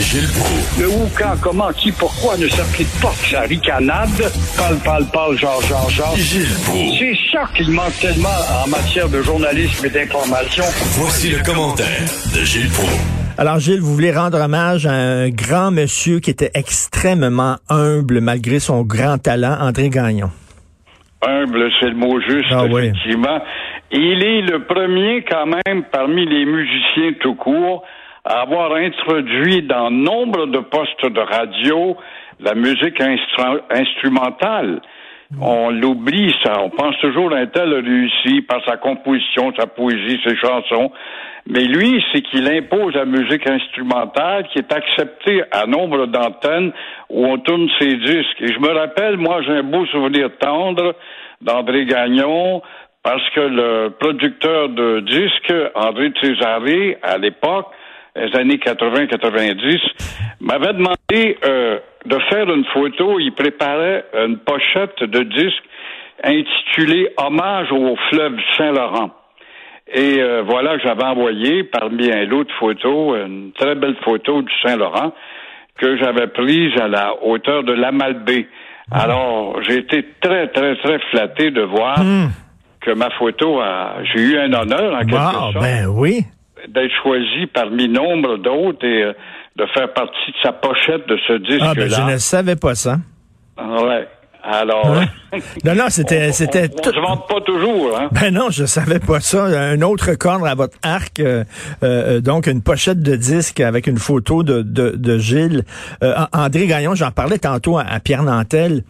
Gilles Proulx. Le où, quand, comment, qui, pourquoi ne s'applique pas que sa ricanade? Parle, parle, parle, genre, genre, genre. Gilles Proulx. C'est ça qu'il manque tellement en matière de journalisme et d'information. Voici le commentaire de Gilles Proulx. Alors, Gilles, vous voulez rendre hommage à un grand monsieur qui était extrêmement humble malgré son grand talent, André Gagnon. Humble, c'est le mot juste, Ah oui. effectivement. Il est le premier, quand même, parmi les musiciens tout court, à avoir introduit dans nombre de postes de radio la musique instru- instrumentale. On l'oublie, ça. On pense toujours un tel a réussi par sa composition, sa poésie, ses chansons. Mais lui, c'est qu'il impose la musique instrumentale qui est acceptée à nombre d'antennes où on tourne ses disques. Et je me rappelle, moi, j'ai un beau souvenir tendre d'André Gagnon parce que le producteur de disques, André Césaré, à l'époque, les années 80-90, m'avait demandé euh, de faire une photo. Il préparait une pochette de disque intitulée Hommage au fleuve Saint-Laurent. Et euh, voilà que j'avais envoyé parmi un lot de photos, une très belle photo du Saint-Laurent que j'avais prise à la hauteur de l'Amalbé. Alors, j'ai été très, très, très flatté de voir que ma photo a... J'ai eu un honneur, en quelque Wow, sorte ben oui. D'être choisi parmi nombre d'autres et euh, de faire partie de sa pochette de ce disque-là. Ah, ben je ne savais pas ça. Ouais. Alors, Hein? Non, non, c'était, c'était on, on tout. se vante pas toujours, hein. Ben non, je savais pas ça. Un autre cordre à votre arc, euh, euh, donc une pochette de disque avec une photo de, de, de Gilles. Euh, André Gagnon, j'en parlais tantôt à, à Pierre Nantel.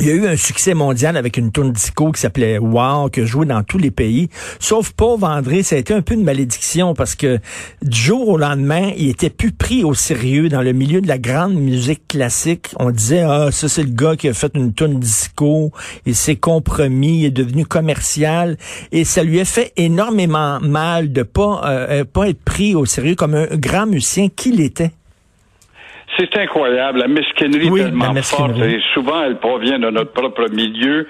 Il y a eu un succès mondial avec une tourne disco qui s'appelait Wow, que jouait dans tous les pays. Sauf pauvre André, ça a été un peu une malédiction parce que du jour au lendemain, il était plus pris au sérieux dans le milieu de la grande musique classique. On disait, ah, ça c'est le gars qui a fait une tourne disco, il s'est compromis, il est devenu commercial et ça lui a fait énormément mal de pas, euh, euh, pas être pris au sérieux comme un grand musicien qu'il était. C'est incroyable, la mesquinerie Oui, tellement la forte et souvent elle provient de notre propre milieu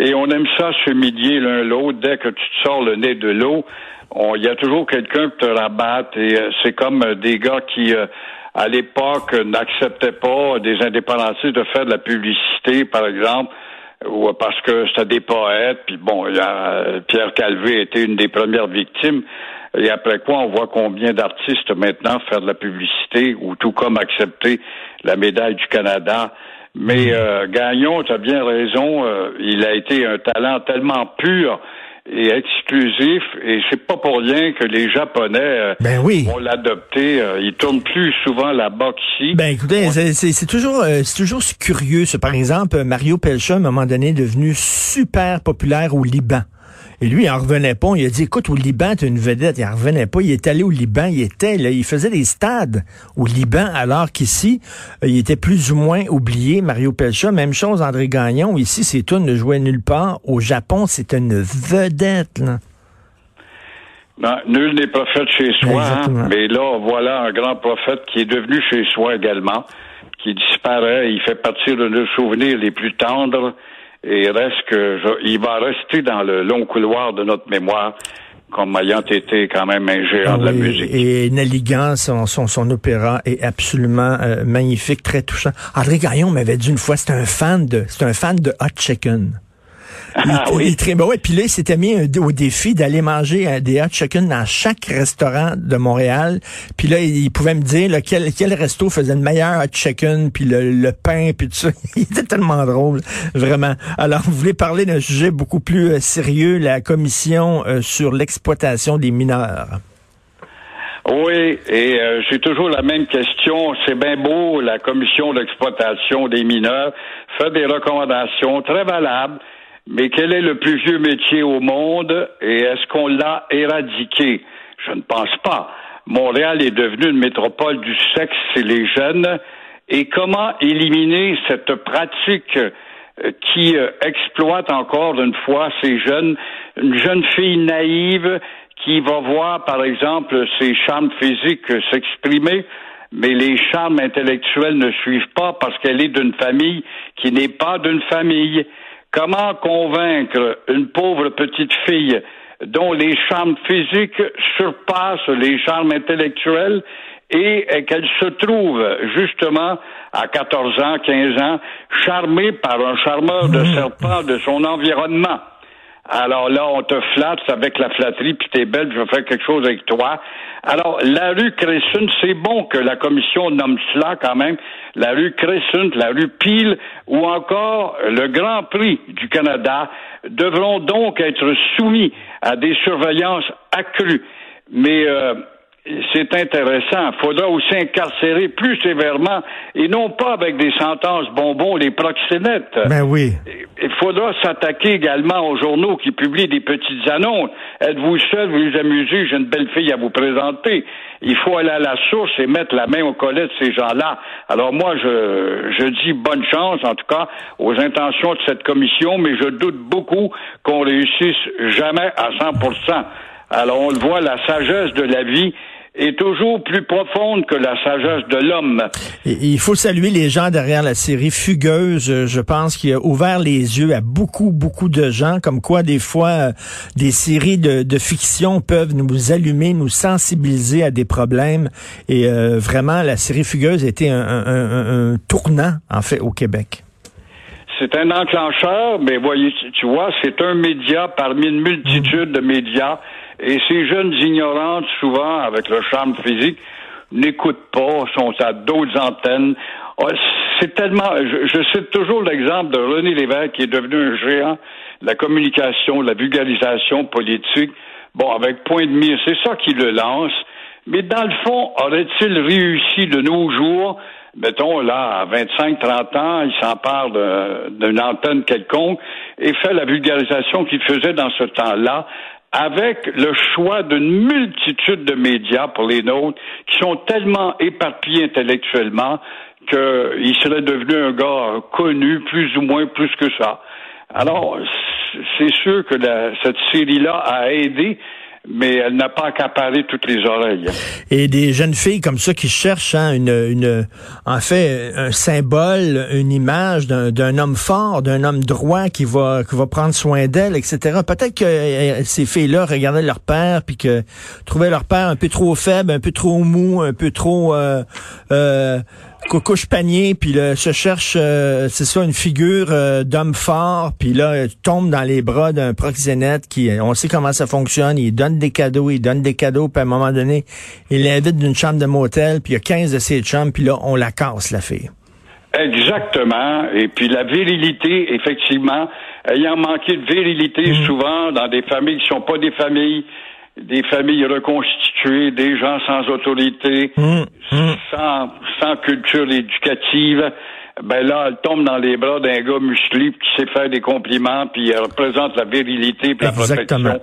et on aime ça s'humilier l'un l'autre dès que tu te sors le nez de l'eau. Il y a toujours quelqu'un qui te rabatte et euh, c'est comme euh, des gars qui euh, à l'époque n'acceptaient pas des indépendantistes de faire de la publicité, par exemple, ou parce que c'était des poètes. Puis bon, il y a, Pierre Calvé était une des premières victimes. Et après quoi, on voit combien d'artistes maintenant faire de la publicité ou tout comme accepter la médaille du Canada. Mais euh, Gagnon, tu as bien raison, euh, il a été un talent tellement pur et exclusif, et c'est pas pour rien que les Japonais euh, Ben oui. vont l'adopter. Euh, ils tournent plus souvent là-bas qu'ici. Ben écoutez, c'est- toujours euh, c'est toujours curieux. Par exemple, Mario Pelcha, à un moment donné, est devenu super populaire au Liban. Et lui, il en revenait pas. Il a dit, écoute, au Liban, tu une vedette. Il en revenait pas. Il est allé au Liban. Il était là. Il faisait des stades au Liban, alors qu'ici, euh, il était plus ou moins oublié. Mario Pelcha, même chose, André Gagnon. Ici, ses tunes ne jouaient nulle part. Au Japon, c'était une vedette, là. Non, nul n'est prophète chez soi, hein. Mais là, voilà un grand prophète qui est devenu chez soi également, qui disparaît. Il fait partie de nos souvenirs les plus tendres et reste que je- il va rester dans le long couloir de notre mémoire comme ayant été quand même un géant de la musique. Et Naligan, son, son, son opéra est absolument euh, magnifique, très touchant. André Gagnon m'avait dit une fois, c'est un fan de, c'est un fan de hot chicken. Il, Ah oui. il tra- ben ouais, puis là, il s'était mis au défi d'aller manger des hot chicken dans chaque restaurant de Montréal. Puis là, il pouvait me dire là, quel, quel resto faisait le meilleur hot chicken, puis le, le pain, puis tout ça. Il était tellement drôle, vraiment. Alors, vous voulez parler d'un sujet beaucoup plus euh, sérieux, la commission euh, sur l'exploitation des mineurs. Oui, et euh, j'ai toujours la même question. C'est bien beau, la commission d'exploitation des mineurs fait des recommandations très valables, mais quel est le plus vieux métier au monde et est-ce qu'on l'a éradiqué? Je ne pense pas. Montréal est devenu une métropole du sexe et les jeunes. Et comment éliminer cette pratique euh, qui euh, exploite encore une fois ces jeunes, une jeune fille naïve qui va voir, par exemple, ses charmes physiques s'exprimer, mais les charmes intellectuels ne suivent pas parce qu'elle est d'une famille qui n'est pas d'une famille. Comment convaincre une pauvre petite fille dont les charmes physiques surpassent les charmes intellectuels et qu'elle se trouve justement à 14 ans, 15 ans, charmée par un charmeur de mmh. serpent de son environnement? Alors là, on te flatte avec la flatterie, puis t'es belle, je vais faire quelque chose avec toi. Alors, la rue Crescent, c'est bon que la commission nomme cela quand même. La rue Crescent, la rue Peel, ou encore le Grand Prix du Canada devront donc être soumis à des surveillances accrues. Mais euh, c'est intéressant. Il faudra aussi incarcérer plus sévèrement et non pas avec des sentences bonbons, les proxénètes. Ben oui. Il faudra s'attaquer également aux journaux qui publient des petites annonces. Êtes-vous seul, vous vous amusez, j'ai une belle fille à vous présenter. Il faut aller à la source et mettre la main au collet de ces gens-là. Alors moi, je, je dis bonne chance, en tout cas, aux intentions de cette commission, mais je doute beaucoup qu'on réussisse jamais à 100%. Alors on le voit, la sagesse de la vie est toujours plus profonde que la sagesse de l'homme. Il faut saluer les gens derrière la série Fugueuse. Je pense qu'il a ouvert les yeux à beaucoup, beaucoup de gens, comme quoi des fois euh, des séries de, fiction peuvent nous allumer, nous sensibiliser à des problèmes. Et euh, vraiment, la série Fugueuse était un, un, tournant, en fait, au Québec. C'est un enclencheur, mais voyez, tu vois, c'est un média parmi une multitude de médias et ces jeunes ignorantes, souvent, avec leur charme physique, n'écoutent pas, sont à d'autres antennes. Oh, c'est tellement. Je, cite toujours l'exemple de René Lévesque, qui est devenu un géant de la communication, de la vulgarisation politique. Bon, avec point de mire, c'est ça qui le lance. Mais dans le fond, aurait-il réussi de nos jours, mettons là, à 25-30 ans, il s'empare d'une antenne quelconque et fait la vulgarisation qu'il faisait dans ce temps-là, avec le choix d'une multitude de médias pour les nôtres qui sont tellement éparpillés intellectuellement qu'il serait devenu un gars connu, plus ou moins plus que ça. Alors, c'est sûr que cette série-là a aidé mais elle n'a pas accaparé toutes les oreilles. Et des jeunes filles comme ça qui cherchent hein, une, une, en fait, un symbole, une image d'un homme fort, d'un homme droit qui va, qui va prendre soin d'elles, etc. Peut-être que euh, ces filles-là regardaient leur père puis que trouvaient leur père un peu trop faible, un peu trop mou, un peu trop euh, euh, couche panier, puis là, se cherche, euh, c'est ça, une figure euh, d'homme fort, puis là, tombe dans les bras d'un proxénète qui, on sait comment ça fonctionne, il donne des cadeaux, il donne des cadeaux, puis à un moment donné, il l'invite d'une chambre de motel, puis il y a 15 de ses chambres, puis là, on la casse, la fille. Exactement. Et puis la virilité, effectivement, ayant manqué de virilité mmh. souvent dans des familles qui sont pas des familles des familles reconstituées, des gens sans autorité, hum, hum. Sans, sans culture éducative, ben là, elle tombe dans les bras d'un gars musclé qui sait faire des compliments, puis elle représente la virilité, puis la protection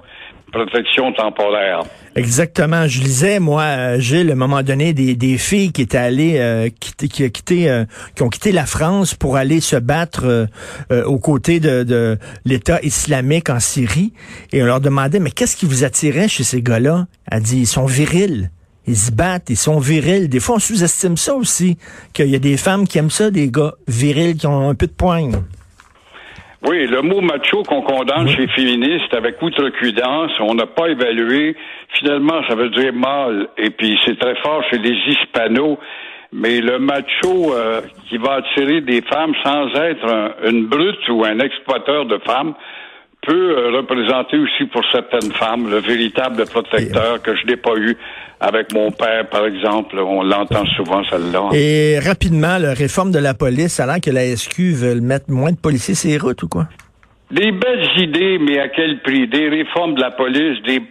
protection temporaire. Exactement. Je lisais, moi, Gilles, à un moment donné, des, des filles qui étaient allées, euh, qui, qui, quitté, euh, qui ont quitté la France pour aller se battre euh, aux côtés de, de l'État islamique en Syrie. Et on leur demandait, mais qu'est-ce qui vous attirait chez ces gars-là? Elle dit, ils sont virils. Ils se battent, ils sont virils. Des fois, on sous-estime ça aussi, qu'il y a des femmes qui aiment ça, des gars virils qui ont un peu de poigne. Oui, le mot macho qu'on condamne chez les féministes avec outrecuidance, on n'a pas évalué. Finalement, ça veut dire mâle. Et puis, c'est très fort chez les hispanos. Mais le macho euh, qui va attirer des femmes sans être une brute ou un exploiteur de femmes, peut euh, représenter aussi pour certaines femmes le véritable protecteur que je n'ai pas eu avec mon père, par exemple. On l'entend souvent, celle-là. Et rapidement, la réforme de la police, alors que la SQ veut mettre moins de policiers sur les routes ou quoi? Des belles idées, mais à quel prix? Des réformes de la police, des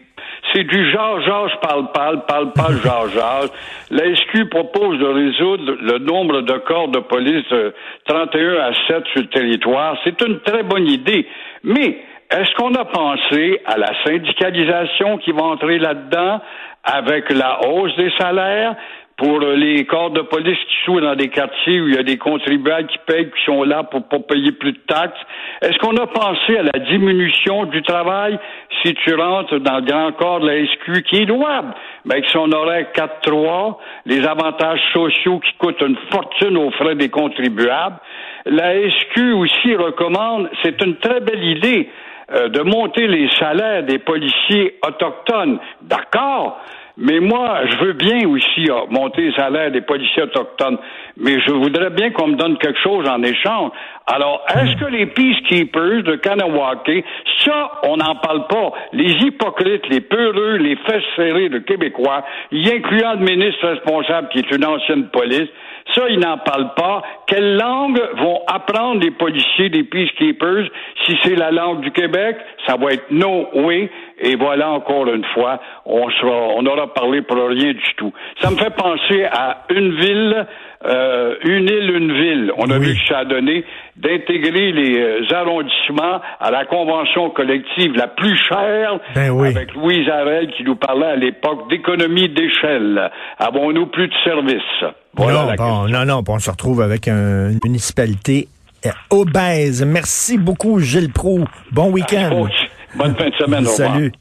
c'est du genre, genre, parle, parle, parle, parle, genre, genre. La SQ propose de résoudre le nombre de corps de police de 31 à 7 sur le territoire. C'est une très bonne idée. Mais est-ce qu'on a pensé à la syndicalisation qui va entrer là-dedans, avec la hausse des salaires, pour les corps de police qui sont dans des quartiers où il y a des contribuables qui payent, qui sont là pour pas payer plus de taxes? Est-ce qu'on a pensé à la diminution du travail si tu rentres dans le grand corps de la SQ qui est louable? Ben, que si on aurait 4-3, les avantages sociaux qui coûtent une fortune aux frais des contribuables? La SQ aussi recommande, c'est une très belle idée, euh, de monter les salaires des policiers autochtones. D'accord, mais moi, je veux bien aussi euh, monter les salaires des policiers autochtones, mais je voudrais bien qu'on me donne quelque chose en échange. Alors, est-ce que les peacekeepers de Kanawake, ça, on n'en parle pas. Les hypocrites, les peureux, les fesses serrées de Québécois, y incluant le ministre responsable qui est une ancienne police, ça, ils n'en parlent pas. Quelle langue vont apprendre les policiers, les peacekeepers? Si c'est la langue du Québec, ça va être no way. Et voilà encore une fois, on sera, on aura parlé pour rien du tout. Ça me fait penser à une ville, euh, une île, une ville. On a vu que ça a donné d'intégrer les euh, arrondissements à la convention collective la plus chère ben oui. avec Louise Arel qui nous parlait à l'époque d'économie d'échelle. Avons-nous plus de services? Voilà non, bon, non, non, on se retrouve avec une municipalité euh, obèse. Merci beaucoup, Gilles Proux. Bon week-end. Bonne fin de semaine. Salut.